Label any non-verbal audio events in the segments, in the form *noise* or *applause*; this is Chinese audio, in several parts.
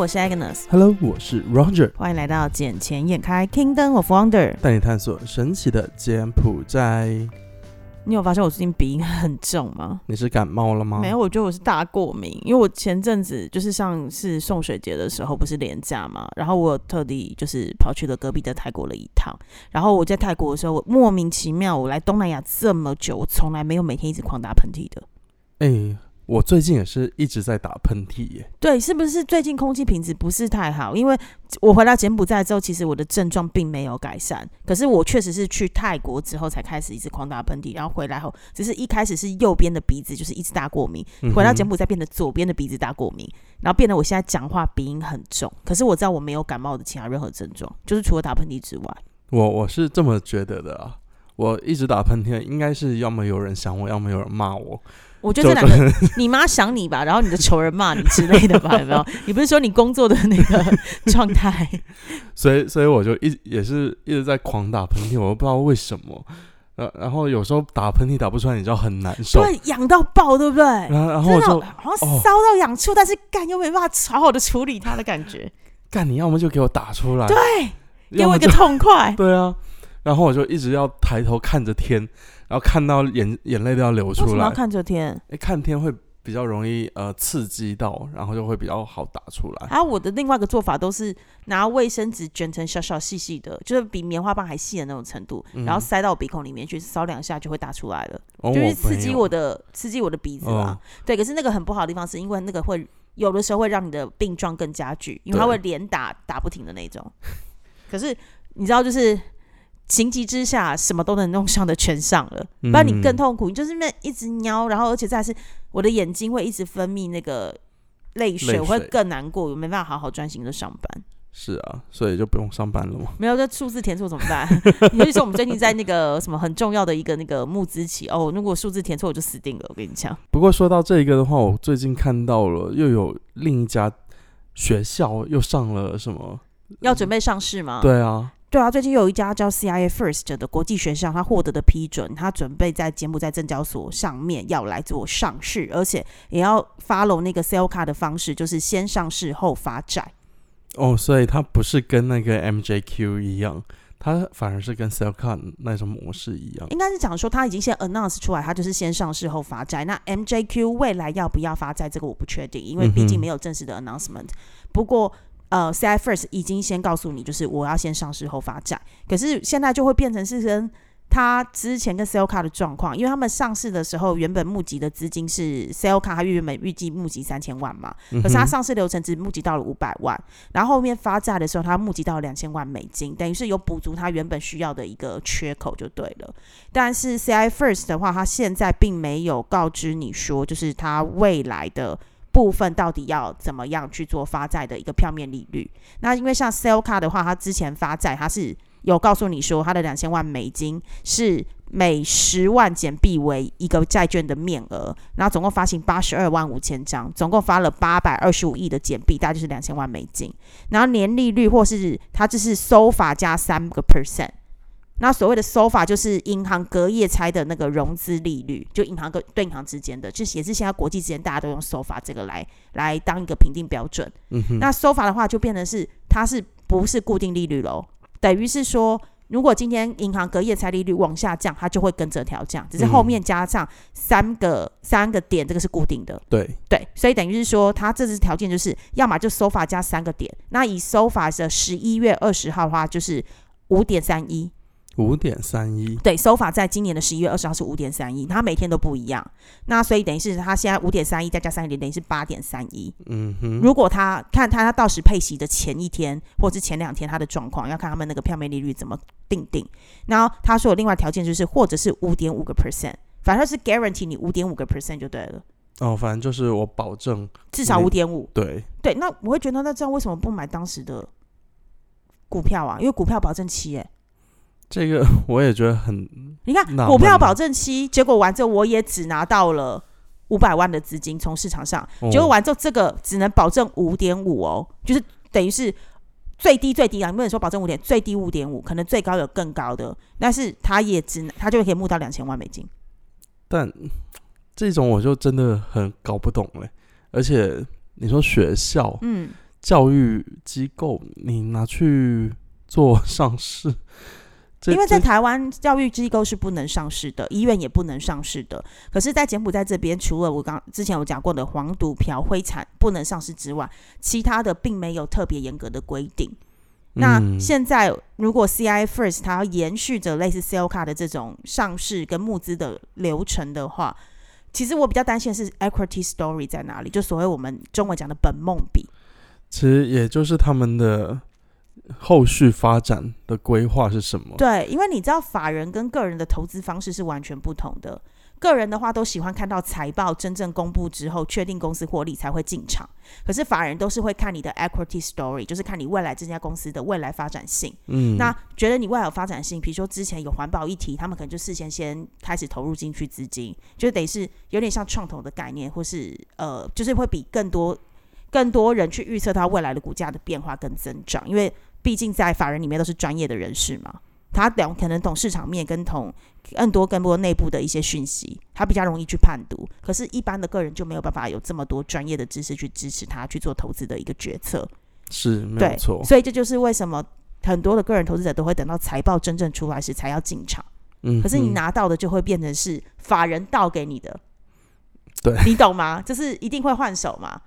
我是 Agnes，Hello，我是 Roger，欢迎来到捡钱眼开 Kingdom of Wonder。带你探索神奇的柬埔寨。你有发现我最近鼻音很重吗？你是感冒了吗？没有，我觉得我是大过敏，因为我前阵子就是上次送水节的时候不是廉价嘛，然后我有特地就是跑去了隔壁的泰国了一趟，然后我在泰国的时候，我莫名其妙，我来东南亚这么久，我从来没有每天一直狂打喷嚏的。哎、我最近也是一直在打喷嚏耶。对，是不是最近空气品质不是太好？因为我回到柬埔寨之后，其实我的症状并没有改善，可是我确实是去泰国之后才开始一直狂打喷嚏，然后回来后，只是一开始是右边的鼻子就是一直大过敏，回到柬埔寨变得左边的鼻子大过敏，然后变得我现在讲话鼻音很重，可是我知道我没有感冒的其他任何症状，就是除了打喷嚏之外。我我是这么觉得的啊。我一直打喷嚏，应该是要么有人想我，要么有人骂我。我觉得这两个，你妈想你吧，*laughs* 然后你的仇人骂你之类的吧，有没有？你不是说你工作的那个 *laughs* 状态？所以，所以我就一也是一直在狂打喷嚏，我都不知道为什么。然然后有时候打喷嚏打不出来，你知道很难受。对，痒到爆，对不对？然后然后我就好像烧到痒处，但是干又没办法好好的处理它的感觉。干，你要么就给我打出来，对，给我一个痛快。*laughs* 对啊。然后我就一直要抬头看着天，然后看到眼眼泪都要流为什出来。么要看着天？哎，看天会比较容易呃刺激到，然后就会比较好打出来。还有我的另外一个做法都是拿卫生纸卷成小小细细的，就是比棉花棒还细的那种程度，嗯然后塞到我鼻孔里面去，烧两下就会打出来了，哦就是刺激我的刺激我的鼻子啦。对，可是那个很不好的地方是因为那个会有的时候会让你的病状更加剧，因为它对会连打打不停的那种。可是你知道，就是情急之下，什么都能弄上的全上了，不然你更嗯痛苦。你就是那一直喵，然后而且再来是我的眼睛会一直分泌那个泪水，泪我会更难过，我没办法好好专心的上班。是啊，所以就不用上班了嘛。*laughs* 没有这数字填错怎么办？*laughs* 尤其是我们最近在那个什么很重要的一个那个募资期哦，如果数字填错我就死定了。我跟你讲，不过说到这一个的话，我最近看到了又有另一家学校又上了什么？要准备上市吗？对啊，对啊，最近有一家叫 CIA First 的国际学校，它获得的批准，它准备在柬埔寨证交所上面要来做上市，而且也要 follow 那个 sell 卡的方式，就是先上市后发债。哦，所以它不是跟那个 MJQ 一样，它反而是跟 Cellcon 那种模式一样。应该是讲说，他已经先 announce 出来，他就是先上市后发债。那 MJQ 未来要不要发债，这个我不确定，因为毕竟没有正式的 announcement。不过，呃，CI First 已经先告诉你，就是我要先上市后发债。可是现在就会变成是跟他之前跟 Sell 卡的状况，因为他们上市的时候原本募集的资金是 Sell 卡，他原本预计募集三千万嘛，可是他上市流程只募集到了五百万，然后后面发债的时候，他募集到两千万美金，等于是有补足他原本需要的一个缺口就对了。但是 CI First 的话，他现在并没有告知你说，就是他未来的。部分到底要怎么样去做发债的一个票面利率？那因为像 sell car 的话，它之前发债，它是有告诉你说，它的两千万美金是每十万减币为一个债券的面额，然后总共发行八十二万五千张，总共发了八百二十五亿的减币，大概就是两千万美金。然后年利率或是它就是收法加三个 percent。那所谓的收法就是银行隔夜拆的那个融资利率，就银行跟对银行之间的，就是也是现在国际之间大家都用收法这个来来当一个评定标准。嗯哼，那收法的话，就变成是它是不是固定利率喽？等于是说，如果今天银行隔夜拆利率往下降，它就会跟着调降，只是后面加上三个、三个点，这个是固定的。对，对，所以等于是说，它这次条件就是，要么就收法加三个点。那以收法的十一月二十号的话，就是五点三一。五点三一。对，收法在今年的十一月二十号是五点三一，它每天都不一样。那所以等于是它现在五点三一再加三个点，等于是八点三一。嗯哼，如果他看他他到时配息的前一天或是前两天他的状况，要看他们那个票面利率怎么定定。然后他说有另外条件就是，或者是五点五个 percent，反正是 guarantee 你五点五个 percent 就对了，哦，反正就是我保证，至少嗯五点五。对，对，那我会觉得那这样为什么不买当时的股票啊？因为股票保证期，哎，这个 *laughs* 我也觉得很你看股票保证期，结果完之后我也只拿到了五百万的资金从市场上，哦结果完之后这个只能保证五点五哦，就是等于是最低最低啊，你不能说保证五点，最低五点五，可能最高有更高的，但是他也只能他就可以募到两千万美金。但这种我就真的很搞不懂嘞。而且你说学校，嗯，教育机构，你拿去做上市，这因为在台湾教育机构是不能上市的，医院也不能上市的。可是，在柬埔寨这边，除了我刚之前有讲过的黄赌嫖灰产不能上市之外，其他的并没有特别严格的规定。那嗯现在，如果 CI First 它要延续着类似卡的这种上市跟募资的流程的话，其实我比较担心的是 equity story 在哪里，就所谓我们中文讲的本梦比。其实也就是他们的后续发展的规划是什么？对，因为你知道法人跟个人的投资方式是完全不同的。个人的话都喜欢看到财报真正公布之后，确定公司获利才会进场。可是法人都是会看你的 equity story，就是看你未来这家公司的未来发展性。嗯，那觉得你未来有发展性，比如说之前有环保议题，他们可能就事先先开始投入进去资金，就等于是有点像创投的概念，或是呃，就是会比更多更多人去预测它未来的股价的变化跟增长，因为毕竟在法人里面都是专业的人士嘛，他懂可能懂市场面跟懂更多更多内部的一些讯息，他比较容易去判读。可是，一般的个人就没有办法有这么多专业的知识去支持他去做投资的一个决策。是没错，所以这就是为什么很多的个人投资者都会等到财报真正出来时才要进场。嗯，可是你嗯拿到的就会变成是法人倒给你的，对你懂吗？就是一定会换手嘛。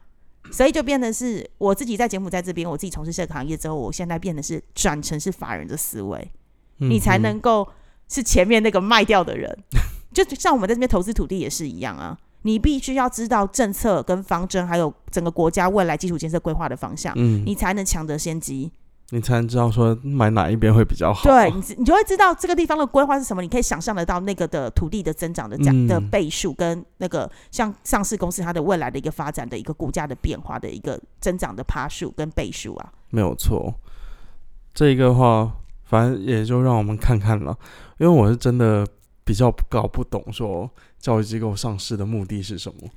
所以就变得是我自己在柬埔寨这边，我自己从事这个行业之后，我现在变得是转成是法人的思维，你才嗯能够是前面那个卖掉的人。*laughs* 就像我们在这边投资土地也是一样啊，你必须要知道政策跟方针，还有整个国家未来基础建设规划的方向，嗯，你才能抢得先机。你才能知道说买哪一边会比较好。对，你你就会知道这个地方的规划是什么，你可以想象得到那个的土地的增长的价、嗯的倍数，跟那个像上市公司它的未来的一个发展的一个股价的变化的一个增长的趴数跟倍数啊。没有错。这个话，反正也就让我们看看了，因为我是真的比较搞不懂，说教育机构上市的目的是什么。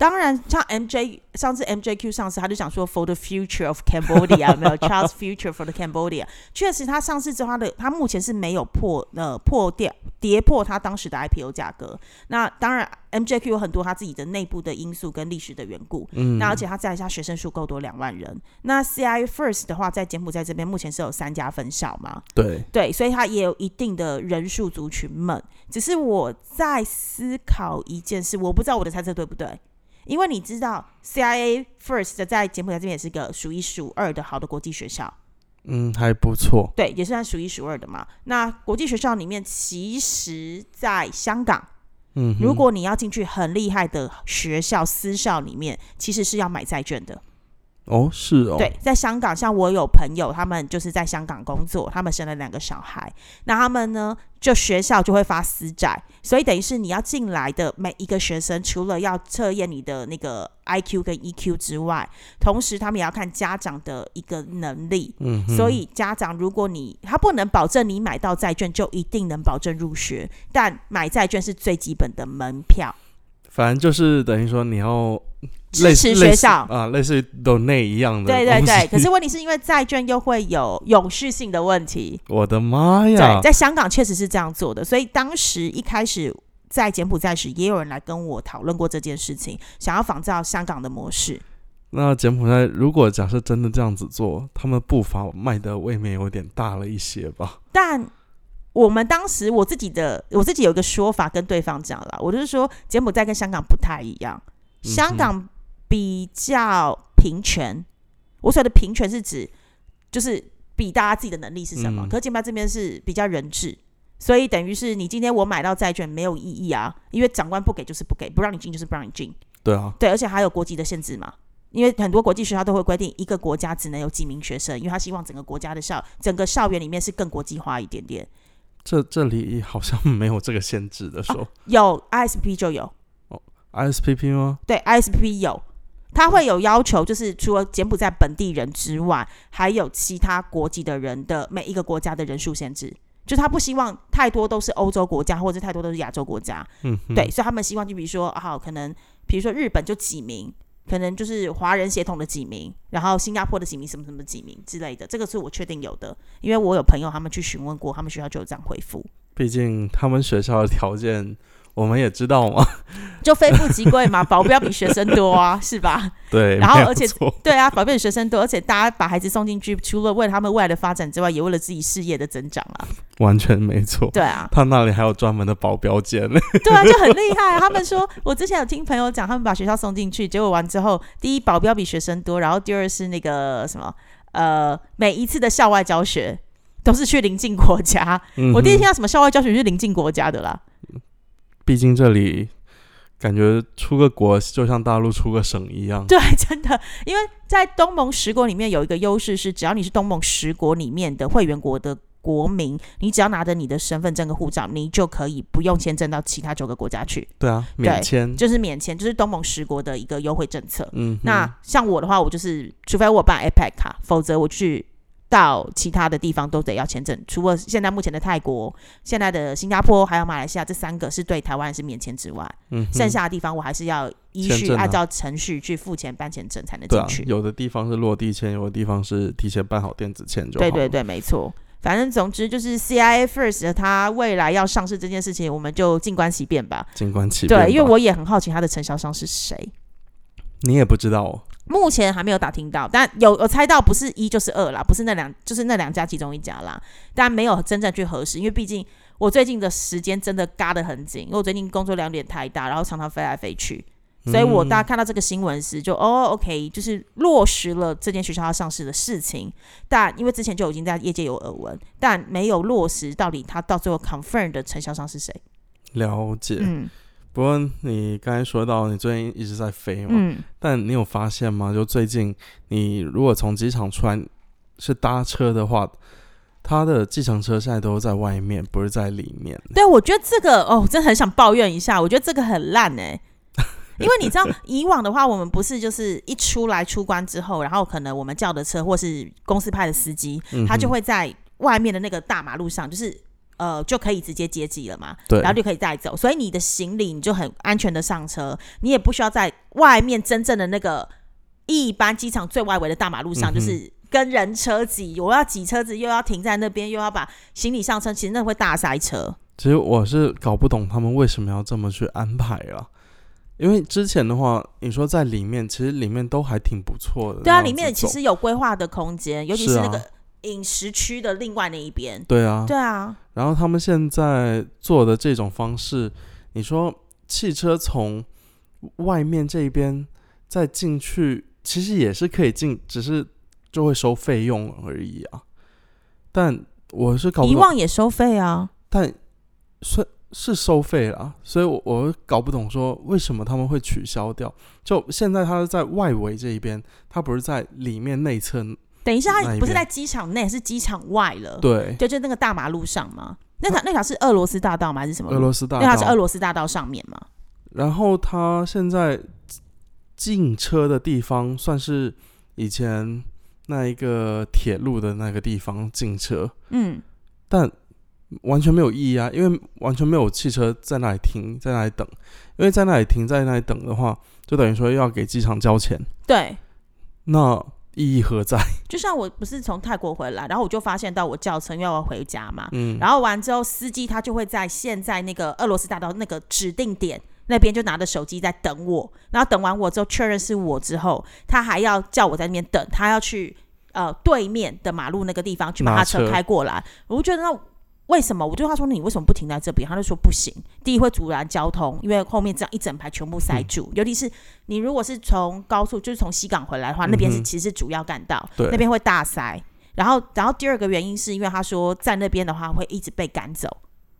当然，像 MJ 上次 MJQ 上市，他就想说 for the future of Cambodia，有没有 *laughs* “Child's future for the Cambodia？确实，他上市之后，他的他目前是没有破呃破掉跌破他当时的 IPO 价格。那当然，MJQ 有很多他自己的内部的因素跟历史的缘故。嗯，那而且它在下学生数够多两万人。那 CI First 的话，在柬埔寨这边目前是有三家分校嘛？对，对，所以它也有一定的人数族群们。只是我在思考一件事，我不知道我的猜测对不对。因为你知道，CIA First 在柬埔寨这边也是个数一数二的好的国际学校，嗯，还不错。对，也算数一数二的嘛。那国际学校里面，其实在香港，嗯，如果你要进去很厉害的学校私校里面，其实是要买债券的。哦是哦，对，在香港，像我有朋友，他们就是在香港工作，他们生了两个小孩，那他们呢，就学校就会发私债，所以等于是你要进来的每一个学生，除了要测验你的那个 IQ 跟 EQ 之外，同时他们也要看家长的一个能力。嗯，所以家长，如果你他不能保证你买到债券就一定能保证入学，但买债券是最基本的门票。反正就是等于说你要支持学校啊，类似于 donate 一样的对对对，可是问题是因为债券又会有永续性的问题。*laughs* 我的妈呀对，，在香港确实是这样做的，所以当时一开始在柬埔寨时，也有人来跟我讨论过这件事情，想要仿照香港的模式。那柬埔寨如果假设真的这样子做，他们步伐迈的未免有点大了一些吧？但我们当时我自己的我自己有一个说法跟对方讲了，我就是说柬埔寨跟香港不太一样，嗯香港比较平权。我所谓的平权是指就是比大家自己的能力是什么，嗯可是柬埔寨这边是比较人质。所以等于是你今天我买到债券没有意义啊，因为长官不给就是不给，不让你进就是不让你进。对啊，对，而且还有国籍的限制嘛。因为很多国际学校都会规定，一个国家只能有几名学生，因为他希望整个国家的校整个校园里面是更国际化一点点。这这里好像没有这个限制的说、有 ISP 就有哦，ISPP 吗？对，I S P P 有，他会有要求，就是除了柬埔寨本地人之外，还有其他国籍的人的每一个国家的人数限制。就他不希望太多都是欧洲国家，或者太多都是亚洲国家，嗯，对，所以他们希望就比如说，啊，可能比如说日本就几名，可能就是华人协同的几名，然后新加坡的几名，什么什么几名之类的，这个是我确定有的，因为我有朋友他们去询问过，他们学校就有这样回复。毕竟他们学校的条件，我们也知道嘛，*laughs* 就非富即贵嘛，*laughs* 保镖比学生多啊，是吧？对，然后而且对啊，保镖比学生多，而且大家把孩子送进去，除了为了他们未来的发展之外，也为了自己事业的增长啊。完全没错。对啊，他那里还有专门的保镖间呢，*laughs* 对啊，就很厉害、他们说，我之前有听朋友讲，他们把学校送进去，结果完之后，第一保镖比学生多，然后第二是那个什么，呃，每一次的校外教学都是去邻近国家。嗯我第一次哼听到什么校外教学是邻近国家的啦。毕竟这里感觉出个国就像大陆出个省一样。对，*laughs* 真的，因为在东盟十国里面有一个优势是，只要你是东盟十国里面的会员国的国民，你只要拿着你的身份证跟护照，你就可以不用签证到其他九个国家去，对啊，免签。就是免签，就是东盟十国的一个优惠政策。嗯，那像我的话，我就是除非我办 APEC 卡，否则我去到其他的地方都得要签证。除了现在目前的泰国、现在的新加坡还有马来西亚这三个是对台湾是免签之外，嗯剩下的地方我还是要依序按照程序去付钱办签证才能进去。，有的地方是落地签，有的地方是提前办好电子签就好。对对，对，没错。反正总之就是 CIA First 它未来要上市这件事情，我们就静观其变吧。静观其变。对，因为我也很好奇它的承销商是谁。你也不知道哦。目前还没有打听到，但有有猜到不是一就是二啦，不是那两就是那两家其中一家啦，但没有真正去核实，因为毕竟我最近的时间真的嘎得很紧，因为我最近工作量有点太大，然后常常飞来飞去，所以我嗯大家看到这个新闻时就哦，OK，就是落实了这间学校要上市的事情，但因为之前就已经在业界有耳闻，但没有落实到底他到最后 confirm 的承销商是谁。了解。嗯不过你刚才说到你最近一直在飞嘛，嗯，但你有发现吗？就最近你如果从机场出来是搭车的话，他的计程车现在都在外面，不是在里面。对，我觉得这个哦，我真的很想抱怨一下，我觉得这个很烂哎、*laughs* 因为你知道，以往的话，我们不是就是一出来出关之后，然后可能我们叫的车或是公司派的司机，他就会在外面的那个大马路上，就是呃就可以直接接机了嘛，对，然后就可以带走，所以你的行李你就很安全的上车，你也不需要在外面真正的那个一般机场最外围的大马路上，嗯就是跟人车挤，我要挤车子，又要停在那边，又要把行李上车，其实那会大塞车。其实我是搞不懂他们为什么要这么去安排了。因为之前的话，你说在里面，其实里面都还挺不错的。对啊，里面其实有规划的空间，尤其是那个饮食区的另外那一边。对啊，对啊，然后他们现在做的这种方式，你说汽车从外面这一边再进去，其实也是可以进，只是就会收费用而已啊。但我是搞不遗，忘也收费啊。但是是收费啊，所以我我搞不懂说为什么他们会取消掉。就现在它是在外围这一边，它不是在里面内侧，等一下，那一边它不是在机场内，是机场外了。对，就，就那个大马路上嘛。那条那条是俄罗斯大道吗？还是什么？俄罗斯大道那条是俄。罗斯大道上面嘛？然后他现在进车的地方算是以前那一个铁路的那个地方进车，嗯，但完全没有意义啊，因为完全没有汽车在那里停，在那里等。因为在那里停，在那里等的话，就等于说要给机场交钱，对。那意义何在？*laughs* 就像我不是从泰国回来，然后我就发现到我叫车，因为我要回家嘛。嗯，然后完之后，司机他就会在现在那个俄罗斯大道那个指定点那边就拿着手机在等我，然后等完我之后确认是我之后，他还要叫我在那边等，他要去呃对面的马路那个地方去把拿他车车开过来。我就觉得那为什么？我就他说你为什么不停在这边？他就说不行，第一会阻拦交通，因为后面这样一整排全部塞住，尤其是你如果是从高速就是从西港回来的话，那边是嗯其实是主要干道，对那边会大塞。然后，然后第二个原因是因为他说在那边的话会一直被赶走，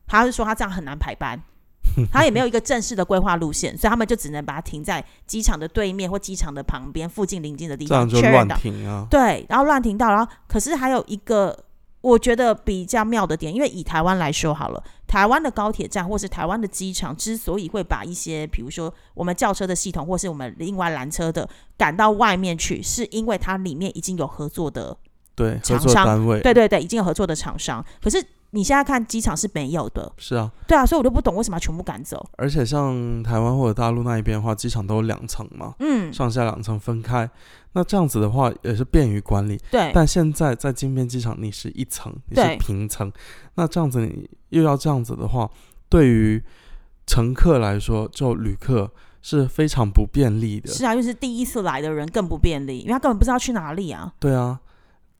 他是说他这样很难排班，*laughs* 他也没有一个正式的规划路线，所以他们就只能把它停在机场的对面或机场的旁边附近邻近的地这样方就乱确认到。停啊。对，然后乱停到，然后可是还有一个我觉得比较妙的点，因为以台湾来说好了，台湾的高铁站或是台湾的机场之所以会把一些，比如说我们轿车的系统或是我们另外拦车的赶到外面去，是因为它里面已经有合作的，对，厂商作单位，对对对，已经有合作的厂商。可是你现在看机场是没有的，是啊。对啊，所以我就不懂为什么要全部赶走。而且像台湾或者大陆那一边的话，机场都有两层嘛，嗯，上下两层分开。那这样子的话也是便于管理。对，但现在在金边机场，你是一层，你是平层，那这样子你又要这样子的话，对于乘客来说，就旅客是非常不便利的。是啊，就是第一次来的人更不便利，因为他根本不知道去哪里啊。对啊，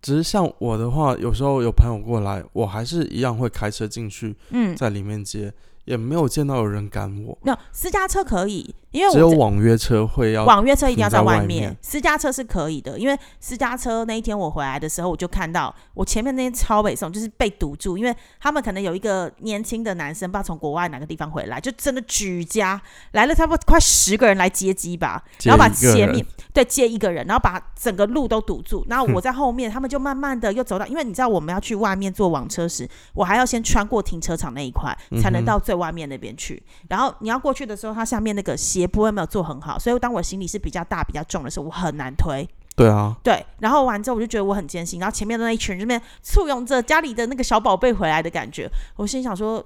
只是像我的话，有时候有朋友过来，我还是一样会开车进去，嗯，在里面接，也没有见到有人赶我。那私家车可以，因为只有网约车会要网约车一定要在外外面。私家车是可以的，因为私家车那一天我回来的时候，我就看到我前面那些超北宋就是被堵住，因为他们可能有一个年轻的男生，不知道从国外哪个地方回来，就真的举家来了差不多快十个人来接机吧，然后把前面对接一个人，然后把整个路都堵住，然后我在后面，他们就慢慢的又走到，因为你知道我们要去外面坐网车时，我还要先穿过停车场那一块，才能到最外面那边去。然后你要过去的时候，它下面那个斜坡又没有做很好，所以当我行李是比较大、比较重的时候，我很难推。对啊，对，然后完之后我就觉得我很艰辛，然后前面的那一群人这边簇拥着家里的那个小宝贝回来的感觉，我心想说，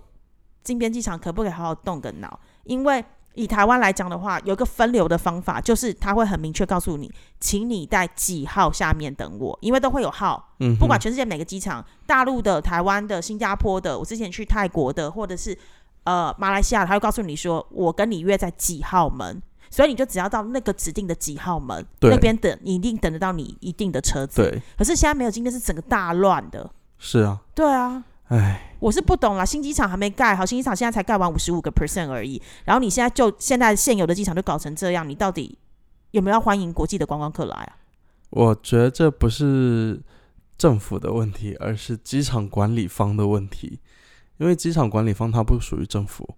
金边机场可不可以好好动个脑？因为以台湾来讲的话，有一个分流的方法，就是他会很明确告诉你，请你在几号下面等我，因为都会有号，嗯，不管全世界每个机场，大陆的、台湾的、新加坡的，我之前去泰国的，或者是呃马来西亚，他会告诉你说，我跟你约在几号门，所以你就只要到那个指定的几号门那边等，你一定等得到你一定的车子。对，可是现在没有，今天是整个大乱的。是啊，对啊，唉，我是不懂啦，新机场还没盖好，新机场现在才盖完五十五个 percent 而已，然后你现在就现在现有的机场就搞成这样，你到底有没有要欢迎国际的观光客来啊？我觉得这不是政府的问题，而是机场管理方的问题。因为机场管理方它不属于政府，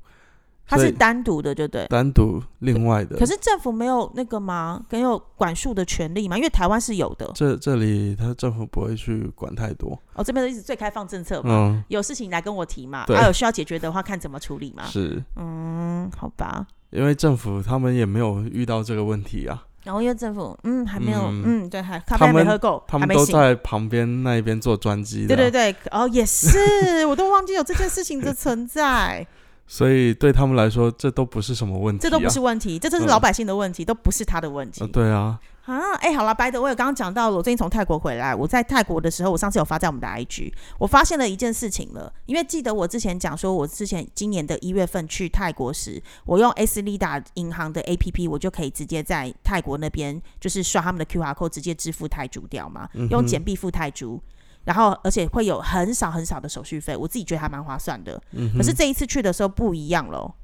它是单独的，就对。单独另外的。可是政府没有那个吗？没有管束的权利吗？因为台湾是有的。这这里他政府不会去管太多。哦，这边的一直最开放政策嘛，嗯，有事情来跟我提嘛，还啊，有需要解决的话看怎么处理嘛。是嗯，好吧。因为政府他们也没有遇到这个问题啊，然后因为政府，嗯，还没有，嗯嗯对，还咖啡还没喝够，他。们都在旁边那一边做专机对对对，哦，也是，我都忘记有这件事情的存在，*laughs* 所以对他们来说，这都不是什么问题、啊，这都不是问题，这都是嗯老百姓的问题，都不是他的问题。呃，对啊，啊。哎，好了，白的，我有刚刚讲到了，我最近从泰国回来，我在泰国的时候，我上次有发在我们的 IG，我发现了一件事情了，因为记得我之前讲说，我之前今年的一月份去泰国时，我用 S 利达银行的 APP，我就可以直接在泰国那边就是刷他们的 QR code 直接支付泰铢掉嘛，用简币付泰铢。然后，而且会有很少很少的手续费，我自己觉得还蛮划算的。嗯，可是这一次去的时候不一样喽。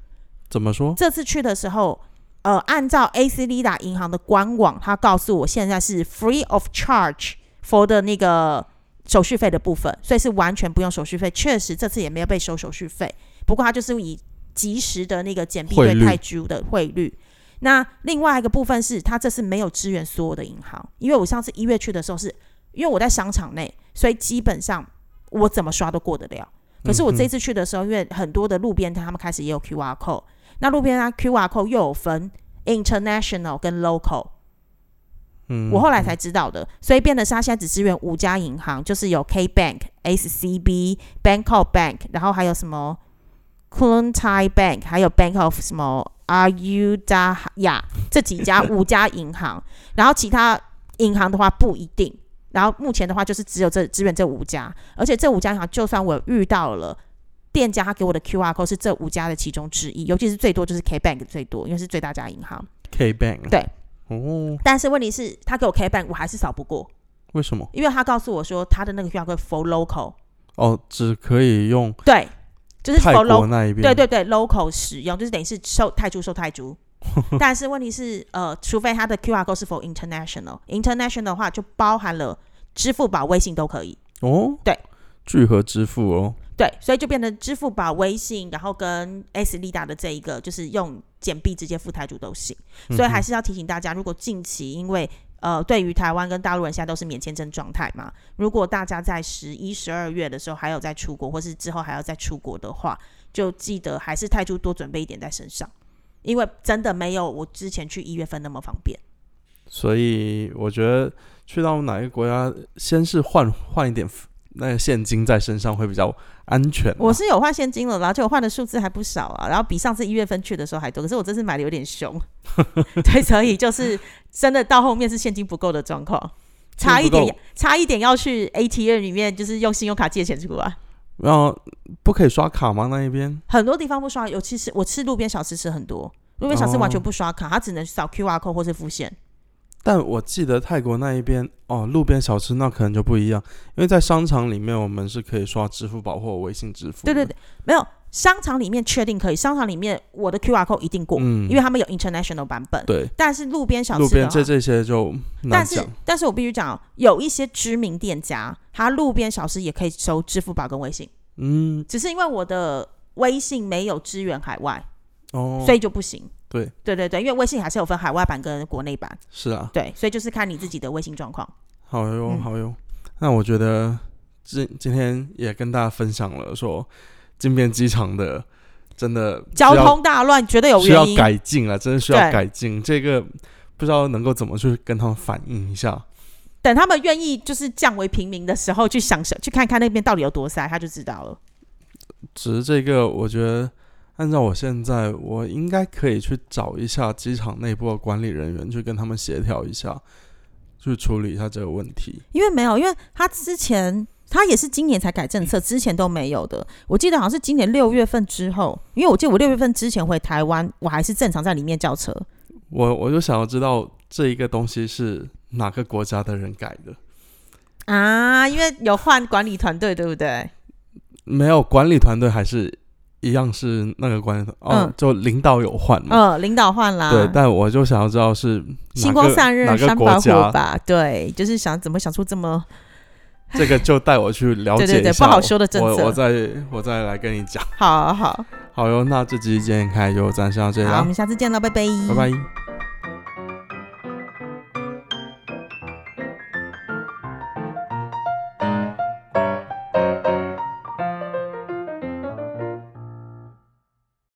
怎么说？这次去的时候，呃，按照 AC l i d a 银行的官网，它告诉我现在是 free of charge for 的那个手续费的部分，所以是完全不用手续费。确实这次也没有被收手续费，不过它就是以及时的那个简币对汇率泰铢的汇率。那另外一个部分是，它这次没有支援所有的银行，因为我上次一月去的时候是，因为我在商场内，所以基本上我怎么刷都过得了。可是我这嗯次去的时候，因为很多的路边摊他们开始也有 QR code，那路边摊 QR code 又有分 international 跟 local，、嗯，我后来才知道的，所以变得是他现在只支援五家银行，就是有 K Bank、SCB、Bangkok Bank，然后还有什么 Klung Thai Bank，还有 Bank of 什么 Ayudhya 这几家 *laughs* 五家银行，然后其他银行的话不一定。然后目前的话就是只有这支援这五家，而且这五家银行就算我遇到了店家，他给我的 QR code 是这五家的其中之一，尤其是最多就是 K Bank 最多，因为是最大家银行。K Bank 对哦，但是问题是，他给我 K Bank 我还是扫不过，为什么？因为他告诉我说他的那个 QR code for local，哦，只可以用对，就是泰 for 国 local，那一边。对对对，local 使用就是等于是收泰铢收泰铢。*laughs* 但是问题是，呃，除非他的 QR code 是否 international，international 的话就包含了支付宝、微信都可以。哦，对，聚合支付哦，对，所以就变成支付宝、微信，然后跟 S 利达的这一个，就是用简币直接付台主都行。所以还嗯是要提醒大家，如果近期因为呃，对于台湾跟大陆人现在都是免签证状态嘛，如果大家在十一、十二月的时候还有在出国，或是之后还要再出国的话，就记得还是泰铢多准备一点在身上，因为真的没有我之前去一月份那么方便。所以我觉得去到哪个国家，先是换换一点那个现金在身上会比较安全啊。我是有换现金了啦，而且我换的数字还不少啊，然后比上次一月份去的时候还多。可是我这次买的有点凶，*laughs* 对，所以就是真的到后面是现金不够的状况，差一点差一点要去 ATM 里面就是用信用卡借钱出来。然后不可以刷卡吗？那一边？很多地方不刷，尤其是我吃路边小吃吃很多，路边小吃完全不刷卡，它只能扫 QR code 或是付现。但我记得泰国那一边哦，路边小吃那可能就不一样，因为在商场里面我们是可以刷支付宝或微信支付。对对对，没有商场里面确定可以，商场里面我的 QR code 一定过，嗯，因为他们有 international 版本。对，但是路边小吃路边这这些就但是。但是我必须讲哦，有一些知名店家，他路边小吃也可以收支付宝跟微信，嗯，只是因为我的微信没有支援海外，哦，所以就不行。对对对对，因为微信还是有分海外版跟国内版，是啊，对，所以就是看你自己的微信状况。好哟嗯好哟。那我觉得今今天也跟大家分享了说，金边机场的真的交通大乱，绝对有需要。改进了，真的需要改进。这个不知道能够怎么去跟他们反映一下。等他们愿意就是降为平民的时候，去想想，去看看那边到底有多塞，他就知道了。只是这个，我觉得按照我现在，我应该可以去找一下机场内部的管理人员，去跟他们协调一下，去处理一下这个问题。因为没有，因为他之前他也是今年才改政策，之前都没有的。我记得好像是今年六月份之后，因为我记得我六月份之前回台湾，我还是正常在里面叫车。我我就想要知道这一个东西是哪个国家的人改的？啊，因为有换管理团队，对不对？没有管理团队还是一样是那个管理团哦，嗯就领导有换嘛。嗯，领导换啦，对，但我就想要知道是哪星光散日哪个三把火国家，吧？对，就是想怎么想出这么 *laughs* 这个就带我去了解对对对不好说的政策我我再我再来跟你讲。好好好哟，那这集健开就暂时到这里好，我啦们，下次见了，拜拜，拜拜。